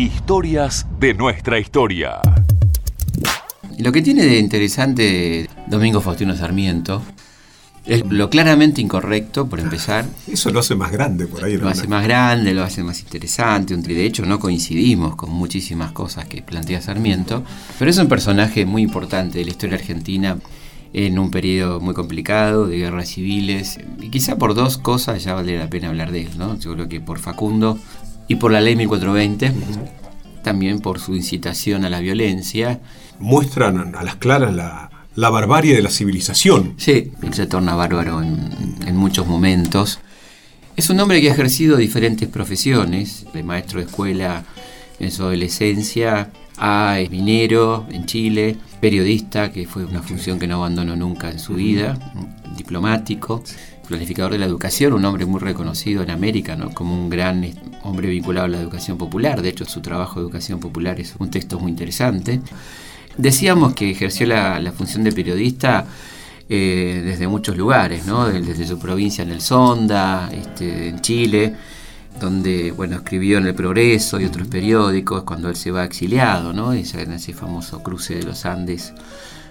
Historias de nuestra historia. Lo que tiene de interesante Domingo Faustino Sarmiento es lo claramente incorrecto, por empezar. Eso lo hace más grande por ahí. Lo hace más grande, lo hace más interesante. De hecho, no coincidimos con muchísimas cosas que plantea Sarmiento, pero es un personaje muy importante de la historia argentina en un periodo muy complicado de guerras civiles. Y quizá por dos cosas ya vale la pena hablar de él, ¿no? Yo creo que por Facundo y por la ley 1420, también por su incitación a la violencia. Muestran a las claras la, barbarie de la civilización. Sí, él se torna bárbaro en, en muchos momentos. Es un hombre que ha ejercido diferentes profesiones, de maestro de escuela en su adolescencia, a minero en Chile, periodista, que fue una función que no abandonó nunca en su vida, diplomático, planificador de la educación, un hombre muy reconocido en América, como un gran hombre vinculado a la educación popular. De hecho, su trabajo de educación popular es un texto muy interesante. Decíamos que ejerció la, función de periodista eh, desde muchos lugares, desde su provincia en el Sonda, este, en Chile, donde bueno, escribió en El Progreso y otros periódicos cuando él se va exiliado, ¿no? En ese famoso cruce de los Andes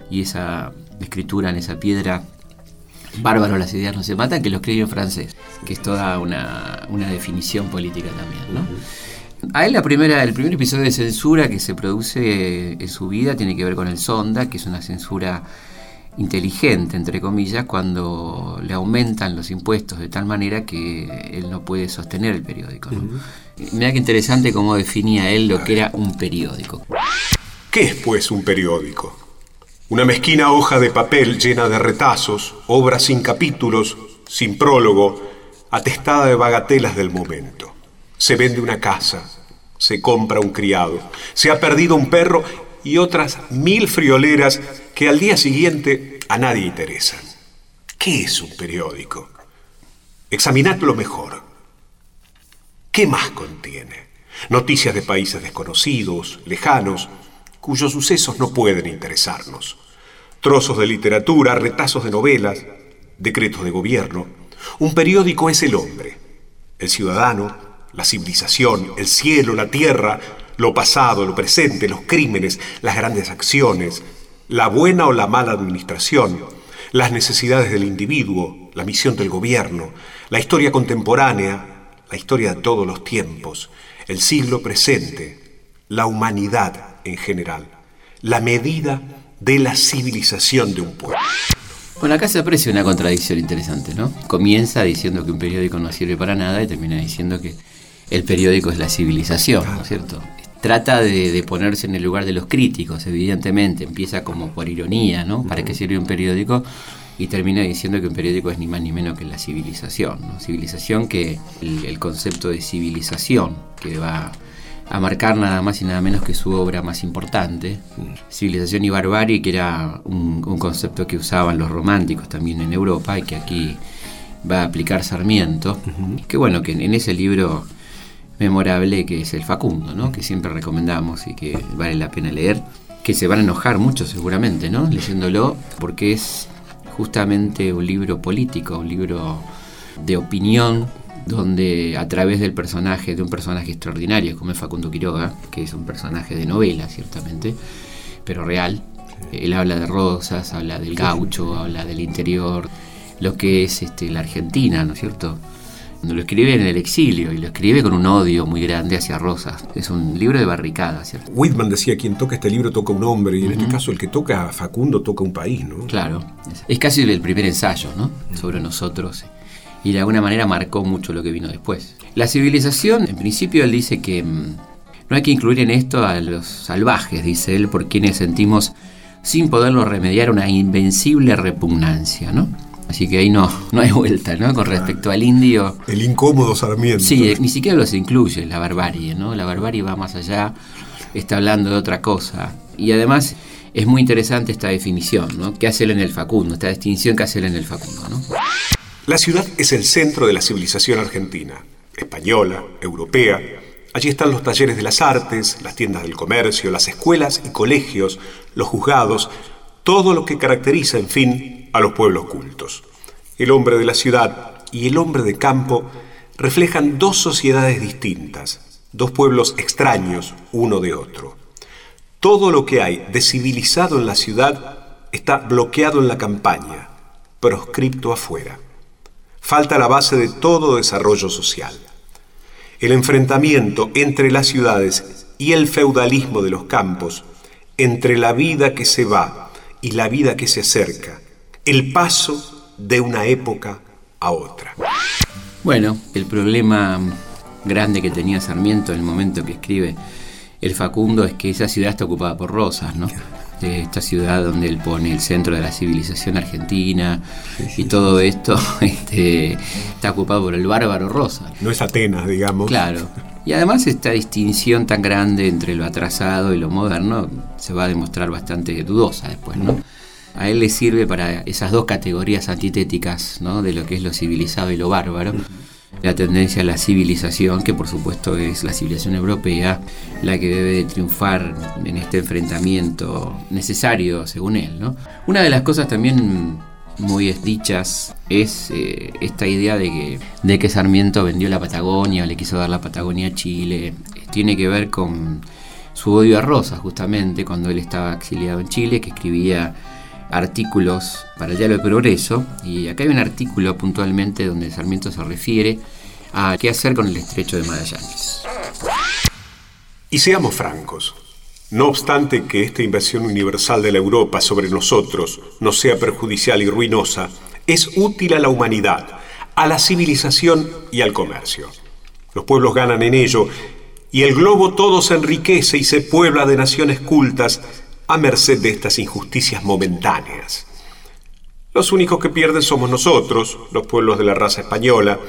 y esa escritura en esa piedra, Bárbaro, las ideas no se matan, que lo escribió en francés, que es toda una, definición política también, ¿no? A él la primera, el primer episodio de censura que se produce en su vida tiene que ver con el Sonda, que es una censura inteligente, entre comillas, cuando le aumentan los impuestos de tal manera que él no puede sostener el periódico. Mira qué interesante cómo definía él lo que era un periódico. ¿Qué es pues un periódico? Una mezquina hoja de papel llena de retazos, obra sin capítulos, sin prólogo, atestada de bagatelas del momento. Se vende una casa, se compra un criado, se ha perdido un perro y otras mil frioleras que al día siguiente a nadie interesan. ¿Qué es un periódico? Examinadlo mejor. ¿Qué más contiene? Noticias de países desconocidos, lejanos, cuyos sucesos no pueden interesarnos. Trozos de literatura, retazos de novelas, decretos de gobierno. Un periódico es el hombre, el ciudadano, la civilización, el cielo, la tierra, lo pasado, lo presente, los crímenes, las grandes acciones, la buena o la mala administración, las necesidades del individuo, la misión del gobierno, la historia contemporánea, la historia de todos los tiempos, el siglo presente, la humanidad en general, la medida de la civilización de un pueblo. Bueno, acá se aprecia una contradicción interesante, ¿no? Comienza diciendo que un periódico no sirve para nada y termina diciendo que el periódico es la civilización, ¿no es cierto? trata de, ponerse en el lugar de los críticos, evidentemente, empieza como por ironía, ¿no? ¿Para qué sirve un periódico? Y termina diciendo que un periódico es ni más ni menos que la civilización, ¿no? Civilización que el, concepto de civilización que va a marcar nada más y nada menos que su obra más importante, Civilización y Barbarie, que era un, concepto que usaban los románticos también en Europa y que aquí va a aplicar Sarmiento, que bueno, que en ese libro memorable que es el Facundo, ¿no? que siempre recomendamos y que vale la pena leer, que se van a enojar mucho seguramente, ¿no? leyéndolo, porque es justamente un libro político, un libro de opinión, donde a través del personaje, de un personaje extraordinario como es Facundo Quiroga, que es un personaje de novela, ciertamente, pero real, él habla de rosas, habla del gaucho, habla del interior, lo que es este, la Argentina, ¿no es cierto? Lo escribe en el exilio y lo escribe con un odio muy grande hacia Rosas. Es un libro de barricada, ¿cierto? Whitman decía, quien toca este libro toca un hombre, y en este caso el que toca a Facundo toca un país, ¿no? Claro. Es casi el primer ensayo, ¿no? Sobre nosotros. Y de alguna manera marcó mucho lo que vino después. La civilización, en principio él dice que mm, no hay que incluir en esto a los salvajes, dice él, por quienes sentimos sin poderlo remediar una invencible repugnancia, ¿no? Así que ahí no, no hay vuelta, ¿no? Con respecto al indio. El incómodo Sarmiento. Sí, ni siquiera los incluye, la barbarie, ¿no? La barbarie va más allá, está hablando de otra cosa. Y además es muy interesante esta definición, ¿no? ¿Qué hace él en el Facundo? Esta distinción que hace él en el Facundo, ¿no? La ciudad es el centro de la civilización argentina, española, europea. Allí están los talleres de las artes, las tiendas del comercio, las escuelas y colegios, los juzgados, todo lo que caracteriza, en fin, a los pueblos cultos. El hombre de la ciudad y el hombre de campo reflejan dos sociedades distintas, dos pueblos extraños uno de otro. Todo lo que hay de civilizado en la ciudad está bloqueado en la campaña, proscripto afuera. Falta la base de todo desarrollo social. El enfrentamiento entre las ciudades y el feudalismo de los campos, entre la vida que se va y la vida que se acerca, el paso de una época a otra. Bueno, el problema grande que tenía Sarmiento en el momento que escribe el Facundo es que esa ciudad está ocupada por rosas, ¿no? Esta ciudad donde él pone el centro de la civilización argentina y todo esto este, está ocupado por el bárbaro rosa. No es Atenas, digamos. Claro. Y además esta distinción tan grande entre lo atrasado y lo moderno se va a demostrar bastante dudosa después, ¿no? A él le sirve para esas dos categorías antitéticas, ¿no? De lo que es lo civilizado y lo bárbaro la tendencia a la civilización, que por supuesto es la civilización europea, la que debe triunfar en este enfrentamiento necesario, según él. ¿no? Una de las cosas también muy dichas es eh, esta idea de que, de que Sarmiento vendió la Patagonia le quiso dar la Patagonia a Chile. Tiene que ver con su odio a Rosa, justamente, cuando él estaba exiliado en Chile, que escribía artículos para el diario de Progreso, y acá hay un artículo puntualmente donde Sarmiento se refiere a qué hacer con el estrecho de Magallanes. Y seamos francos, no obstante que esta invasión universal de la Europa sobre nosotros no sea perjudicial y ruinosa, es útil a la humanidad, a la civilización y al comercio. Los pueblos ganan en ello y el globo todo se enriquece y se puebla de naciones cultas a merced de estas injusticias momentáneas. Los únicos que pierden somos nosotros, los pueblos de la raza española,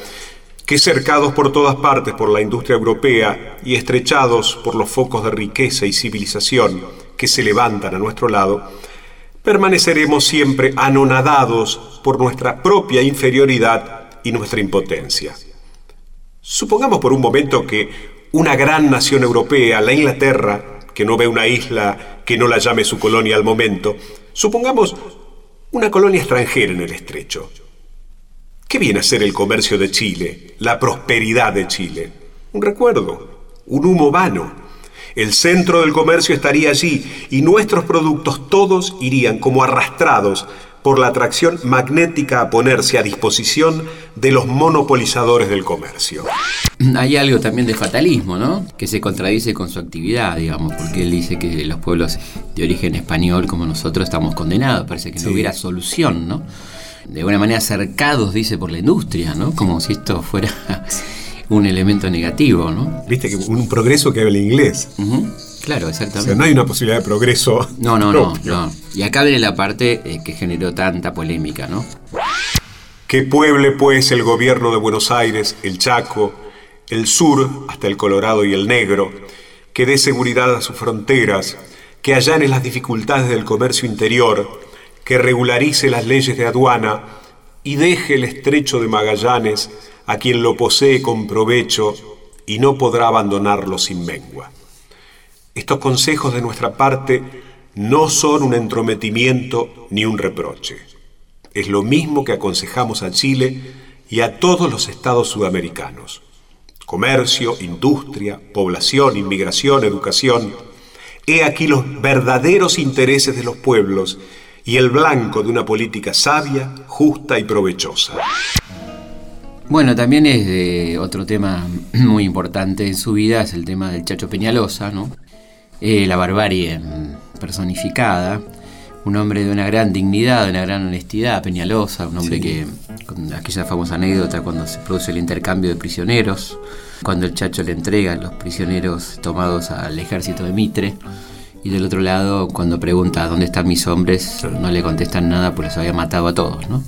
que cercados por todas partes por la industria europea y estrechados por los focos de riqueza y civilización que se levantan a nuestro lado, permaneceremos siempre anonadados por nuestra propia inferioridad y nuestra impotencia. Supongamos por un momento que una gran nación europea, la Inglaterra, que no ve una isla que no la llame su colonia al momento, supongamos una colonia extranjera en el estrecho. ¿Qué viene a ser el comercio de Chile, la prosperidad de Chile? Un recuerdo, un humo vano. El centro del comercio estaría allí y nuestros productos todos irían como arrastrados por la atracción magnética a ponerse a disposición de los monopolizadores del comercio. Hay algo también de fatalismo, ¿no? Que se contradice con su actividad, digamos, porque él dice que los pueblos de origen español como nosotros estamos condenados, parece que no hubiera solución, ¿no? De alguna manera cercados, dice, por la industria, ¿no? Como si esto fuera un elemento negativo, ¿no? Viste que un progreso que habla inglés. Claro, exactamente. O sea, no hay una posibilidad de progreso. No, no, no, no. Y acá viene la parte eh, que generó tanta polémica, ¿no? Que pueble pues el gobierno de Buenos Aires, el Chaco, el sur hasta el Colorado y el Negro, que dé seguridad a sus fronteras, que allane las dificultades del comercio interior, que regularice las leyes de aduana y deje el estrecho de Magallanes a quien lo posee con provecho y no podrá abandonarlo sin mengua. Estos consejos de nuestra parte no son un entrometimiento ni un reproche. Es lo mismo que aconsejamos a Chile y a todos los estados sudamericanos. Comercio, industria, población, inmigración, educación. He aquí los verdaderos intereses de los pueblos y el blanco de una política sabia, justa y provechosa. Bueno, también es otro tema muy importante en su vida, es el tema del Chacho Peñalosa, ¿no? Eh, la barbarie personificada, un hombre de una gran dignidad, de una gran honestidad, Peñalosa, un hombre que, con aquella famosa anécdota cuando se produce el intercambio de prisioneros, cuando el Chacho le entrega a los prisioneros tomados al ejército de Mitre, y del otro lado, cuando pregunta dónde están mis hombres, no le contestan nada, pues los había matado a todos, ¿no?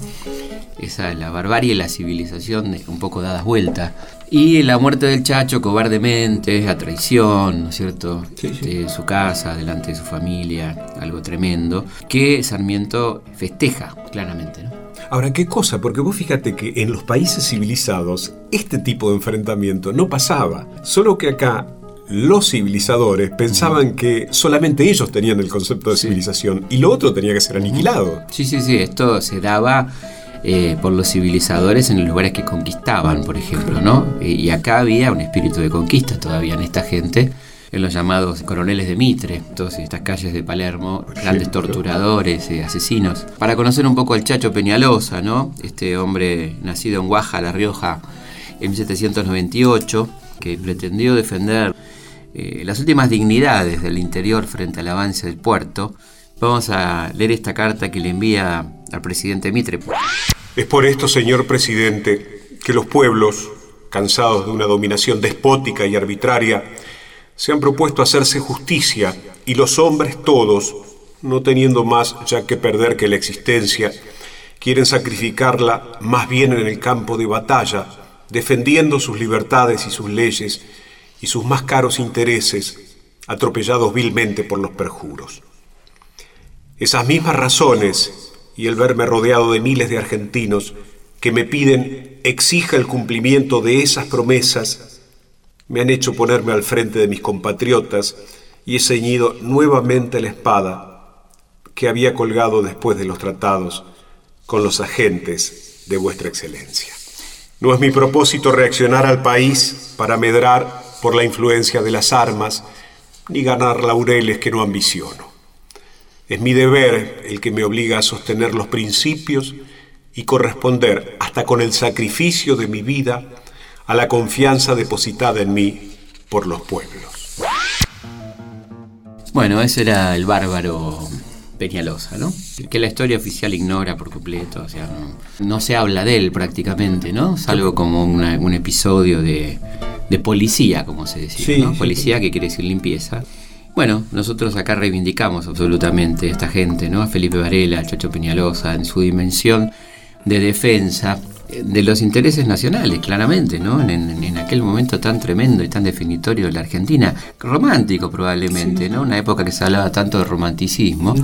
Esa es la barbarie, la civilización un poco dadas vuelta. Y la muerte del Chacho cobardemente, la traición, ¿no es cierto? De su casa, delante de su familia, algo tremendo, que Sarmiento festeja claramente, ¿no? Ahora, ¿qué cosa? Porque vos fíjate que en los países civilizados este tipo de enfrentamiento no pasaba. Solo que acá los civilizadores pensaban que solamente ellos tenían el concepto de civilización y lo otro tenía que ser aniquilado. Sí, sí, sí, esto se daba eh, por los civilizadores en los lugares que conquistaban, por ejemplo, ¿no? Y acá había un espíritu de conquista todavía en esta gente, en los llamados coroneles de Mitre, todas estas calles de Palermo, grandes torturadores, y asesinos. Para conocer un poco al Chacho Peñalosa, ¿no? Este hombre nacido en Guaja, La Rioja, en 1798, que pretendió defender eh, las últimas dignidades del interior frente al avance del puerto, Vamos a leer esta carta que le envía al presidente Mitre. Es por esto, señor presidente, que los pueblos, cansados de una dominación despótica y arbitraria, se han propuesto hacerse justicia y los hombres todos, no teniendo más ya que perder que la existencia, quieren sacrificarla más bien en el campo de batalla, defendiendo sus libertades y sus leyes y sus más caros intereses, atropellados vilmente por los perjuros. Esas mismas razones y el verme rodeado de miles de argentinos que me piden exija el cumplimiento de esas promesas, me han hecho ponerme al frente de mis compatriotas y he ceñido nuevamente la espada que había colgado después de los tratados con los agentes de vuestra excelencia. No es mi propósito reaccionar al país para medrar por la influencia de las armas, ni ganar laureles que no ambiciono. Es mi deber el que me obliga a sostener los principios y corresponder hasta con el sacrificio de mi vida a la confianza depositada en mí por los pueblos. Bueno, ese era el bárbaro Peñalosa, ¿no? Que la historia oficial ignora por completo, o sea, no, se habla de él prácticamente, ¿no? Salvo como un episodio de, policía, como se decía, ¿no? Policía que quiere decir limpieza. Bueno, nosotros acá reivindicamos absolutamente a esta gente, ¿no? A Felipe Varela, a Chacho Peñalosa, en su dimensión de defensa de los intereses nacionales, claramente, ¿no? En, aquel momento tan tremendo y tan definitorio de la Argentina, romántico probablemente, ¿no? Una época que se hablaba tanto de romanticismo,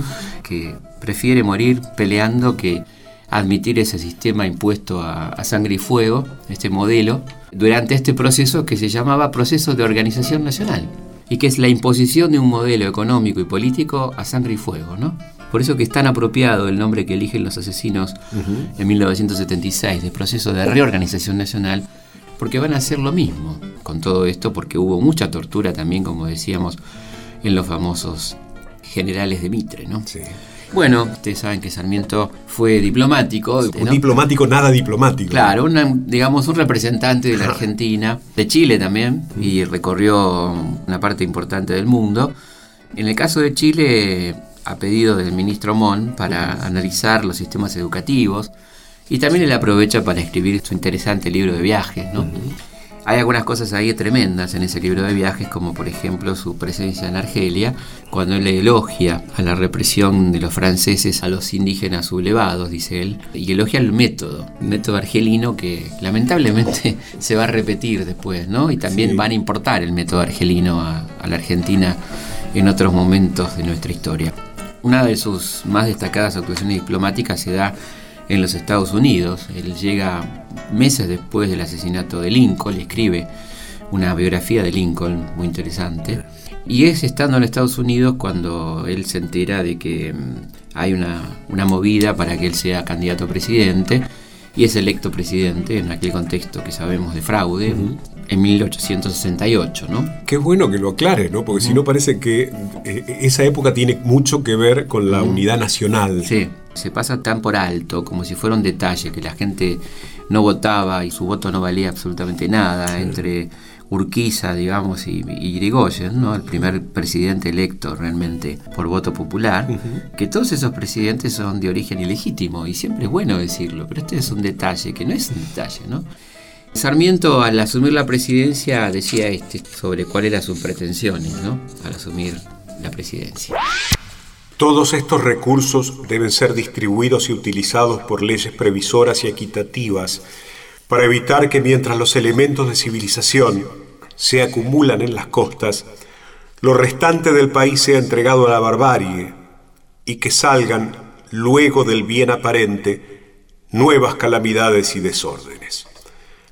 que prefiere morir peleando que admitir ese sistema impuesto a sangre y fuego, este modelo, durante este proceso que se llamaba proceso de organización nacional y que es la imposición de un modelo económico y político a sangre y fuego, ¿no? Por eso que es tan apropiado el nombre que eligen los asesinos en 1976 de proceso de reorganización nacional, porque van a hacer lo mismo con todo esto, porque hubo mucha tortura también, como decíamos, en los famosos generales de Mitre, ¿no? Sí. Bueno, ustedes saben que Sarmiento fue diplomático. Un diplomático nada diplomático. Claro, digamos un representante de la Argentina, de Chile también, y recorrió una parte importante del mundo. En el caso de Chile, a pedido del ministro Mon para analizar los sistemas educativos, y también él aprovecha para escribir su interesante libro de viajes, ¿no? Hay algunas cosas ahí tremendas en ese libro de viajes, como por ejemplo su presencia en Argelia, cuando él elogia a la represión de los franceses a los indígenas sublevados, dice él, y elogia el método, el método argelino que lamentablemente se va a repetir después, ¿no? Y también van a importar el método argelino a, a la Argentina en otros momentos de nuestra historia. Una de sus más destacadas actuaciones diplomáticas se da en los Estados Unidos. Él llega meses después del asesinato de Lincoln, y escribe una biografía de Lincoln muy interesante. Y es estando en Estados Unidos cuando él se entera de que mm, hay una, movida para que él sea candidato a presidente y es electo presidente en aquel contexto que sabemos de fraude. En 1868, ¿no? Qué bueno que lo aclare, ¿no? Porque si no parece que eh, esa época tiene mucho que ver con la unidad nacional. Sí, se pasa tan por alto, como si fuera un detalle, que la gente no votaba y su voto no valía absolutamente nada entre Urquiza, digamos, y, y Irigoyen, ¿no? el primer presidente electo realmente por voto popular, que todos esos presidentes son de origen ilegítimo, y siempre es bueno decirlo, pero este es un detalle, que no es un detalle, ¿no? Sarmiento al asumir la presidencia decía este sobre cuáles eran sus pretensiones, ¿no? Al asumir la presidencia. Todos estos recursos deben ser distribuidos y utilizados por leyes previsoras y equitativas para evitar que mientras los elementos de civilización se acumulan en las costas, lo restante del país sea entregado a la barbarie y que salgan, luego del bien aparente, nuevas calamidades y desórdenes.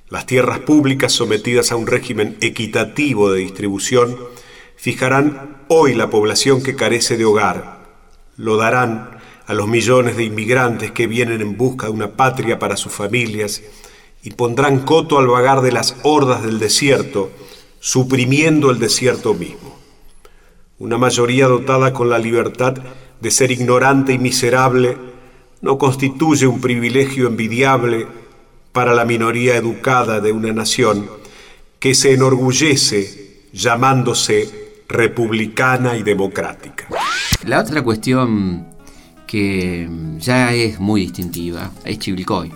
Las tierras públicas sometidas a un régimen equitativo de distribución fijarán hoy la población que carece de hogar lo darán a los millones de inmigrantes que vienen en busca de una patria para sus familias y pondrán coto al vagar de las hordas del desierto, suprimiendo el desierto mismo. Una mayoría dotada con la libertad de ser ignorante y miserable no constituye un privilegio envidiable para la minoría educada de una nación que se enorgullece llamándose republicana y democrática. La otra cuestión que ya es muy distintiva es Chivilcoy,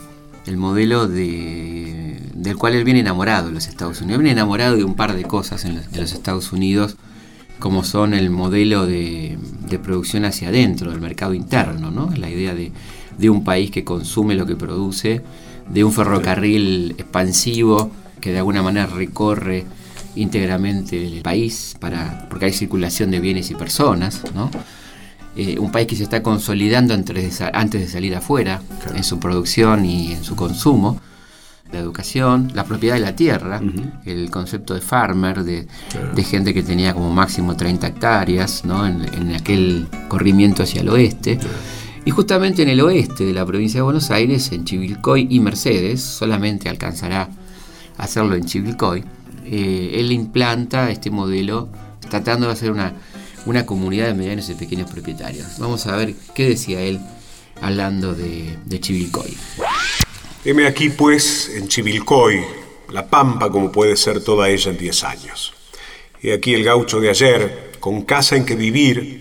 el modelo de, del cual él viene enamorado en los Estados Unidos. Viene enamorado de un par de cosas en los, Estados Unidos, como son el modelo de, producción hacia adentro, del mercado interno, ¿no? la idea de, de un país que consume lo que produce de un ferrocarril expansivo que de alguna manera recorre íntegramente el país para porque hay circulación de bienes y personas, ¿no? Eh, un país que se está consolidando antes de, antes de salir afuera en su producción y en su consumo, la educación, la propiedad de la tierra, el concepto de farmer, de, gente que tenía como máximo 30 hectáreas ¿no? en, aquel corrimiento hacia el oeste. Y justamente en el oeste de la provincia de Buenos Aires, en Chivilcoy y Mercedes, solamente alcanzará a hacerlo en Chivilcoy, eh, él implanta este modelo tratando de hacer una, una comunidad de medianos y pequeños propietarios. Vamos a ver qué decía él hablando de, Chivilcoy. Heme aquí pues en Chivilcoy, la pampa como puede ser toda ella en 10 años. Y aquí el gaucho de ayer, con casa en que vivir,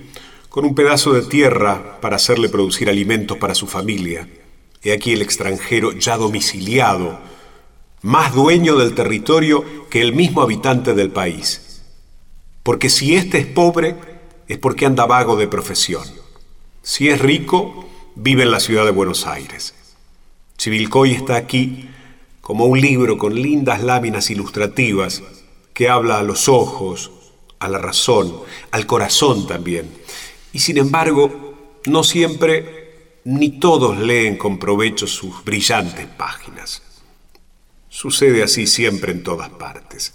con un pedazo de tierra para hacerle producir alimentos para su familia. He aquí el extranjero ya domiciliado, más dueño del territorio que el mismo habitante del país. Porque si éste es pobre, es porque anda vago de profesión. Si es rico, vive en la ciudad de Buenos Aires. Chivilcoy está aquí como un libro con lindas láminas ilustrativas que habla a los ojos, a la razón, al corazón también y sin embargo, no siempre ni todos leen con provecho sus brillantes páginas. Sucede así siempre en todas partes.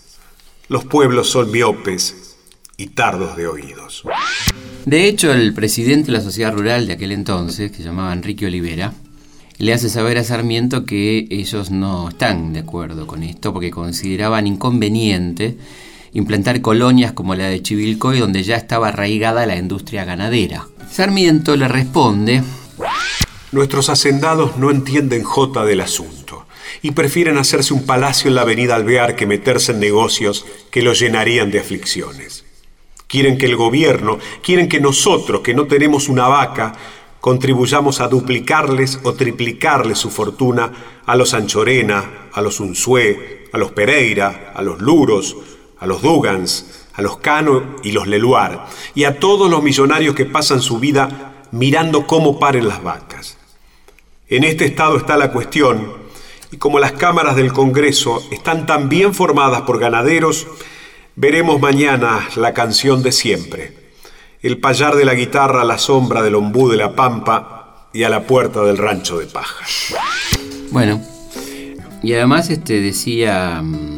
Los pueblos son miopes y tardos de oídos. De hecho, el presidente de la sociedad rural de aquel entonces, que se llamaba Enrique Olivera, le hace saber a Sarmiento que ellos no están de acuerdo con esto porque consideraban inconveniente implantar colonias como la de Chivilcoy donde ya estaba arraigada la industria ganadera. Sarmiento le responde, Nuestros hacendados no entienden jota del asunto y prefieren hacerse un palacio en la avenida Alvear que meterse en negocios que los llenarían de aflicciones. Quieren que el gobierno, quieren que nosotros, que no tenemos una vaca, contribuyamos a duplicarles o triplicarles su fortuna a los Anchorena, a los Unzué, a los Pereira, a los Luros, a los Dugans, a los Cano y los Leluar, y a todos los millonarios que pasan su vida mirando cómo paren las vacas. En este estado está la cuestión, y como las cámaras del Congreso están tan bien formadas por ganaderos, veremos mañana la canción de siempre, el payar de la guitarra a la sombra del ombú de la pampa y a la puerta del rancho de paja. Bueno, y además este decía mm,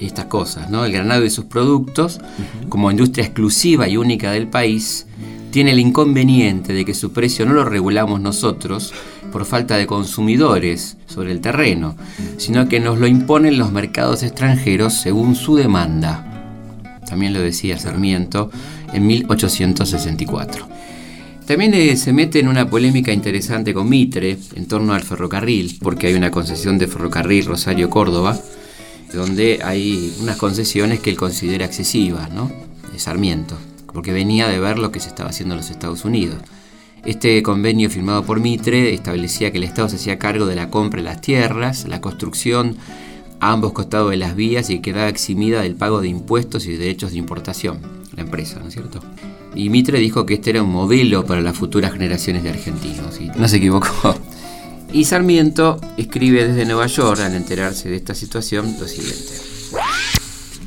estas cosas, ¿no? El granado y sus productos, como industria exclusiva y única del país, tiene el inconveniente de que su precio no lo regulamos nosotros por falta de consumidores sobre el terreno, sino que nos lo imponen los mercados extranjeros según su demanda. También lo decía Sarmiento en 1864. También eh, se mete en una polémica interesante con Mitre en torno al ferrocarril, porque hay una concesión de ferrocarril Rosario-Córdoba, donde hay unas concesiones que él considera excesivas, ¿no? De Sarmiento, porque venía de ver lo que se estaba haciendo en los Estados Unidos. Este convenio firmado por Mitre establecía que el Estado se hacía cargo de la compra de las tierras, la construcción a ambos costados de las vías y quedaba eximida del pago de impuestos y derechos de importación, la empresa, ¿no es cierto? Y Mitre dijo que este era un modelo para las futuras generaciones de argentinos, y no se equivocó. Y Sarmiento escribe desde Nueva York, al enterarse de esta situación, lo siguiente.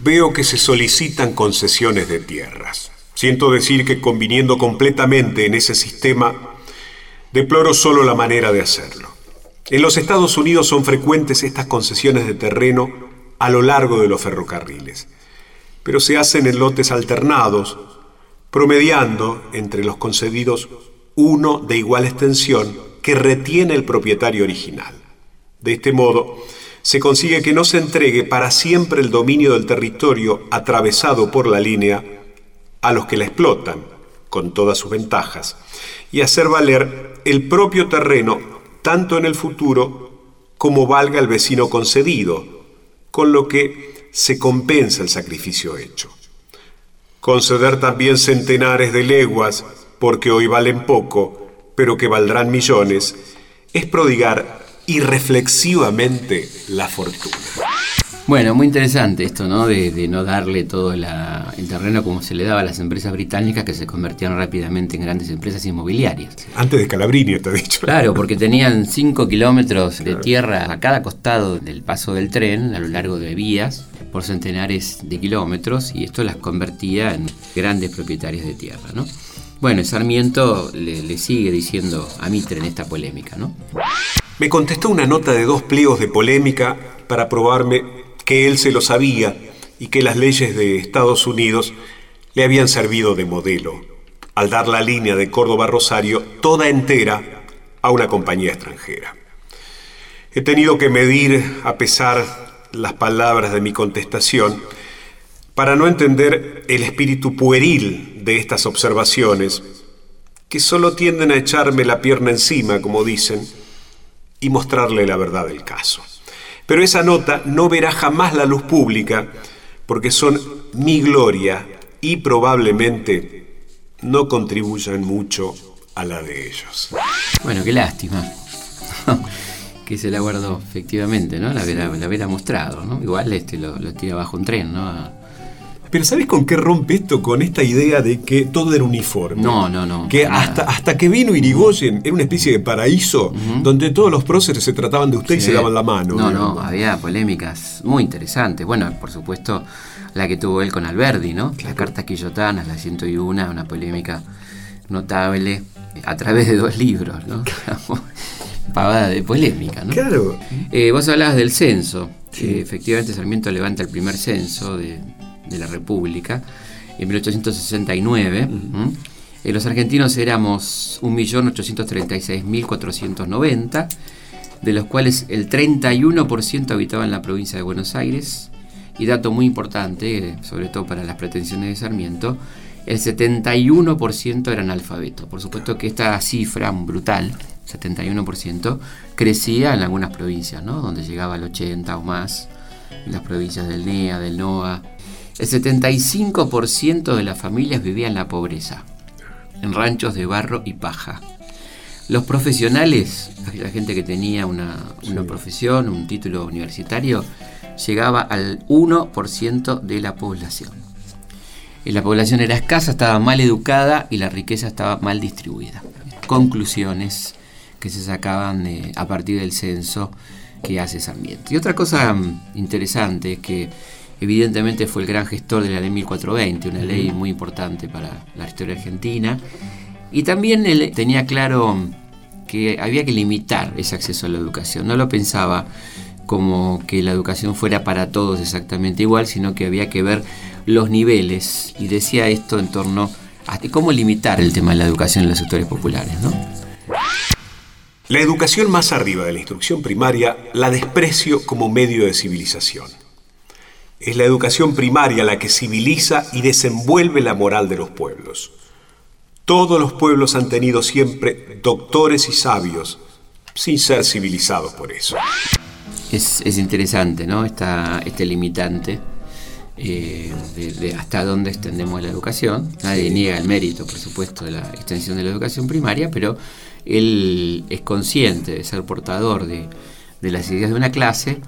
Veo que se solicitan concesiones de tierras. Siento decir que conviniendo completamente en ese sistema, deploro solo la manera de hacerlo. En los Estados Unidos son frecuentes estas concesiones de terreno a lo largo de los ferrocarriles, pero se hacen en lotes alternados, promediando entre los concedidos uno de igual extensión que retiene el propietario original. De este modo, se consigue que no se entregue para siempre el dominio del territorio atravesado por la línea a los que la explotan, con todas sus ventajas, y hacer valer el propio terreno tanto en el futuro como valga el vecino concedido, con lo que se compensa el sacrificio hecho. Conceder también centenares de leguas, porque hoy valen poco, pero que valdrán millones, es prodigar irreflexivamente la fortuna. Bueno, muy interesante esto, ¿no? De, no darle todo el terreno como se le daba a las empresas británicas que se convertían rápidamente en grandes empresas inmobiliarias. Antes de Calabrini, te he dicho. Claro, porque tenían 5 kilómetros de tierra a cada costado del paso del tren, a lo largo de vías, por centenares de kilómetros, y esto las convertía en grandes propietarios de tierra, ¿no? Bueno, Sarmiento le, sigue diciendo a Mitre en esta polémica, ¿no? Me contestó una nota de dos pliegos de polémica para probarme que él se lo sabía y que las leyes de Estados Unidos le habían servido de modelo, al dar la línea de Córdoba Rosario toda entera a una compañía extranjera. He tenido que medir, a pesar las palabras de mi contestación, para no entender el espíritu pueril de estas observaciones, que solo tienden a echarme la pierna encima, como dicen, y mostrarle la verdad del caso. Pero esa nota no verá jamás la luz pública porque son mi gloria y probablemente no contribuyan mucho a la de ellos. Bueno, qué lástima. que se la guardó, efectivamente, ¿no? La hubiera, mostrado, ¿no? Igual este lo, lo tira bajo un tren, ¿no? Pero ¿sabes con qué rompe esto? Con esta idea de que todo era uniforme. No, no, no. Que hasta, hasta que vino Irigoyen era una especie de paraíso donde todos los próceres se trataban de usted y se daban la mano. No, no, había polémicas muy interesantes. Bueno, por supuesto, la que tuvo él con Alberdi, ¿no? La carta quillotanas, la 101, una polémica notable a través de dos libros, ¿no? Pavada de polémica, ¿no? Claro. Eh, vos hablabas del censo. efectivamente, Sarmiento levanta el primer censo de de la República, en 1869. Eh, los argentinos éramos 1.836.490, de los cuales el 31% habitaba en la provincia de Buenos Aires, y dato muy importante, sobre todo para las pretensiones de Sarmiento, el 71% eran alfabetos. Por supuesto que esta cifra brutal, 71%, crecía en algunas provincias, ¿no? donde llegaba al 80 o más, en las provincias del NEA, del NOA, el 75% de las familias vivían en la pobreza, en ranchos de barro y paja. Los profesionales, la gente que tenía una, profesión, un título universitario, llegaba al 1% de la población. Y la población era escasa, estaba mal educada y la riqueza estaba mal distribuida. Conclusiones que se sacaban a partir del censo que hace Sarmiento. Y otra cosa mm, interesante es que Evidentemente fue el gran gestor de la ley 1420, una ley muy importante para la historia argentina. Y también él tenía claro que había que limitar ese acceso a la educación. No lo pensaba como que la educación fuera para todos exactamente igual, sino que había que ver los niveles. Y decía esto en torno a cómo limitar el tema de la educación en los sectores populares. La educación más arriba de la instrucción primaria la desprecio como medio de civilización. Es la educación primaria la que civiliza y desenvuelve la moral de los pueblos. Todos los pueblos han tenido siempre doctores y sabios, sin ser civilizados por eso. Es, interesante, ¿no? este limitante eh, de, hasta dónde extendemos la educación. Nadie niega el mérito, por supuesto, de la extensión de la educación primaria, pero él es consciente de ser portador de, de las ideas de una clase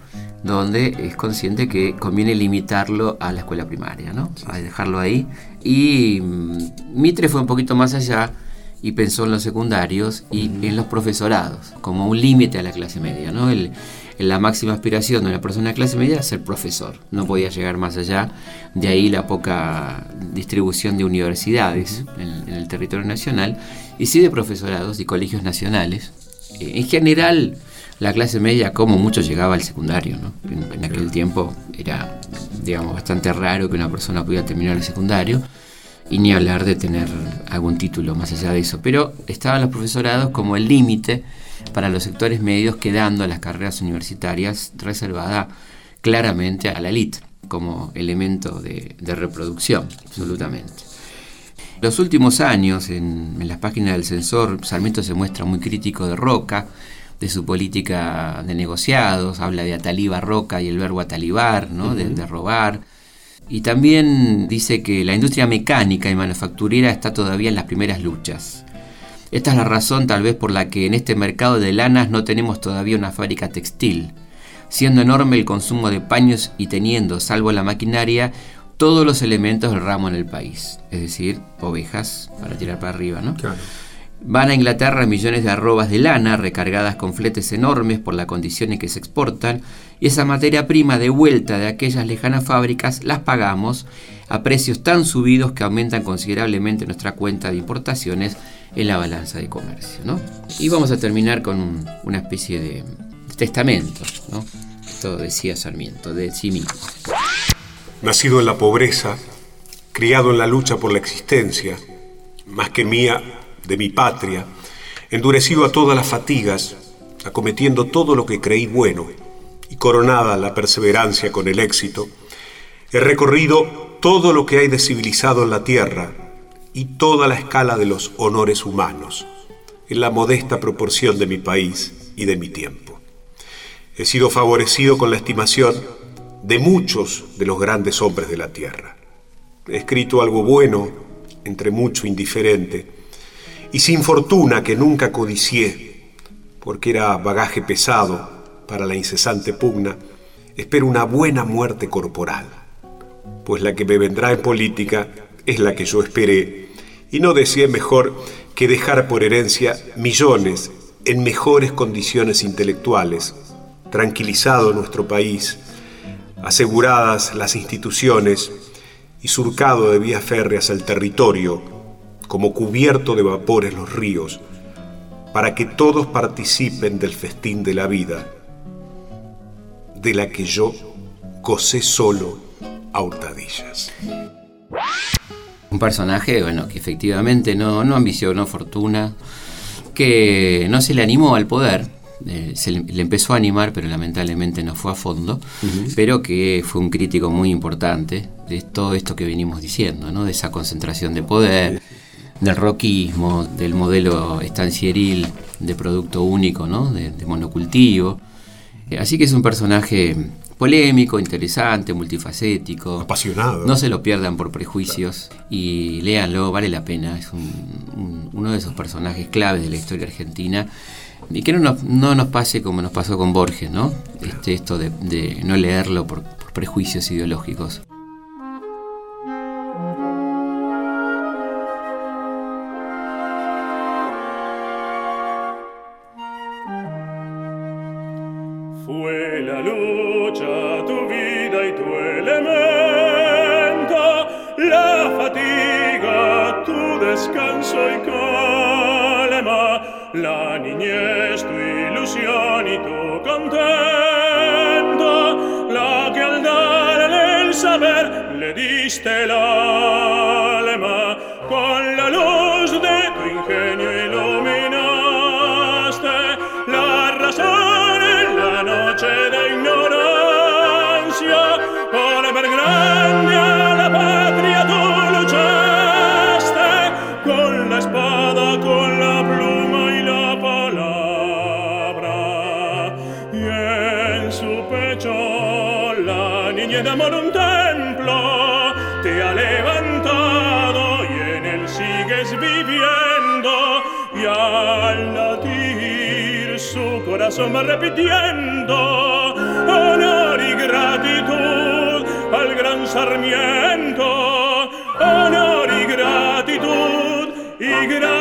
donde es consciente que conviene limitarlo a la escuela primaria, ¿no? A dejarlo ahí. Y mm, Mitre fue un poquito más allá y pensó en los secundarios y en los profesorados, como un límite a la clase media, ¿no? la máxima aspiración de una persona de clase media era ser profesor, no podía llegar más allá, de ahí la poca distribución de universidades en, el territorio nacional, y sí de profesorados y colegios nacionales. Eh, en general, la clase media, como mucho, llegaba al secundario. ¿no? En, aquel tiempo era, digamos, bastante raro que una persona pudiera terminar el secundario. y ni hablar de tener algún título más allá de eso. Pero estaban los profesorados como el límite para los sectores medios, quedando las carreras universitarias reservadas claramente a la élite como elemento de, reproducción, absolutamente. Los últimos años, en, las páginas del censor, Sarmiento se muestra muy crítico de Roca, de su política de negociados, habla de ataliba Roca y el verbo atalibar, ¿no? de robar y también dice que la industria mecánica y manufacturera está todavía en las primeras luchas. Esta es la razón tal vez por la que en este mercado de lanas no tenemos todavía una fábrica textil, siendo enorme el consumo de paños y teniendo, salvo la maquinaria, todos los elementos del ramo en el país, es decir, ovejas para tirar para arriba, ¿no? Van a Inglaterra millones de arrobas de lana recargadas con fletes enormes por la condición en que se exportan y esa materia prima de vuelta de aquellas lejanas fábricas las pagamos a precios tan subidos que aumentan considerablemente nuestra cuenta de importaciones en la balanza de comercio. ¿no? Y vamos a terminar con una especie de testamento. ¿no? Esto decía Sarmiento, de sí mismo. Nacido en la pobreza, criado en la lucha por la existencia, más que mía, de mi patria, endurecido a todas las fatigas, acometiendo todo lo que creí bueno y coronada la perseverancia con el éxito, he recorrido todo lo que hay de civilizado en la tierra y toda la escala de los honores humanos, en la modesta proporción de mi país y de mi tiempo. He sido favorecido con la estimación de muchos de los grandes hombres de la tierra. He escrito algo bueno, entre mucho indiferente, y sin fortuna que nunca codicié, porque era bagaje pesado para la incesante pugna, espero una buena muerte corporal, pues la que me vendrá en política es la que yo esperé, y no deseé mejor que dejar por herencia millones en mejores condiciones intelectuales, tranquilizado nuestro país, aseguradas las instituciones y surcado de vías férreas el territorio como cubierto de vapores los ríos, para que todos participen del festín de la vida, de la que yo gocé solo a hurtadillas. Un personaje, bueno, que efectivamente no, no ambicionó fortuna, que no se le animó al poder, eh, se le, empezó a animar, pero lamentablemente no fue a fondo, pero que fue un crítico muy importante de todo esto que venimos diciendo, ¿no? de esa concentración de poder, del roquismo, del modelo estancieril de producto único, ¿no? de, monocultivo. Eh, así que es un personaje polémico, interesante, multifacético. Apasionado. No se lo pierdan por prejuicios y léanlo, vale la pena. Es uno de esos personajes claves de la historia argentina. Y que no nos, no nos pase como nos pasó con Borges, ¿no? Este, esto de, no leerlo por prejuicios ideológicos. descanso y calma, la niñez, tu ilusión y tu contento, la que al darle el saber le diste la corazón repitiendo honor y gratitud al gran Sarmiento, honor y gratitud y gratitud,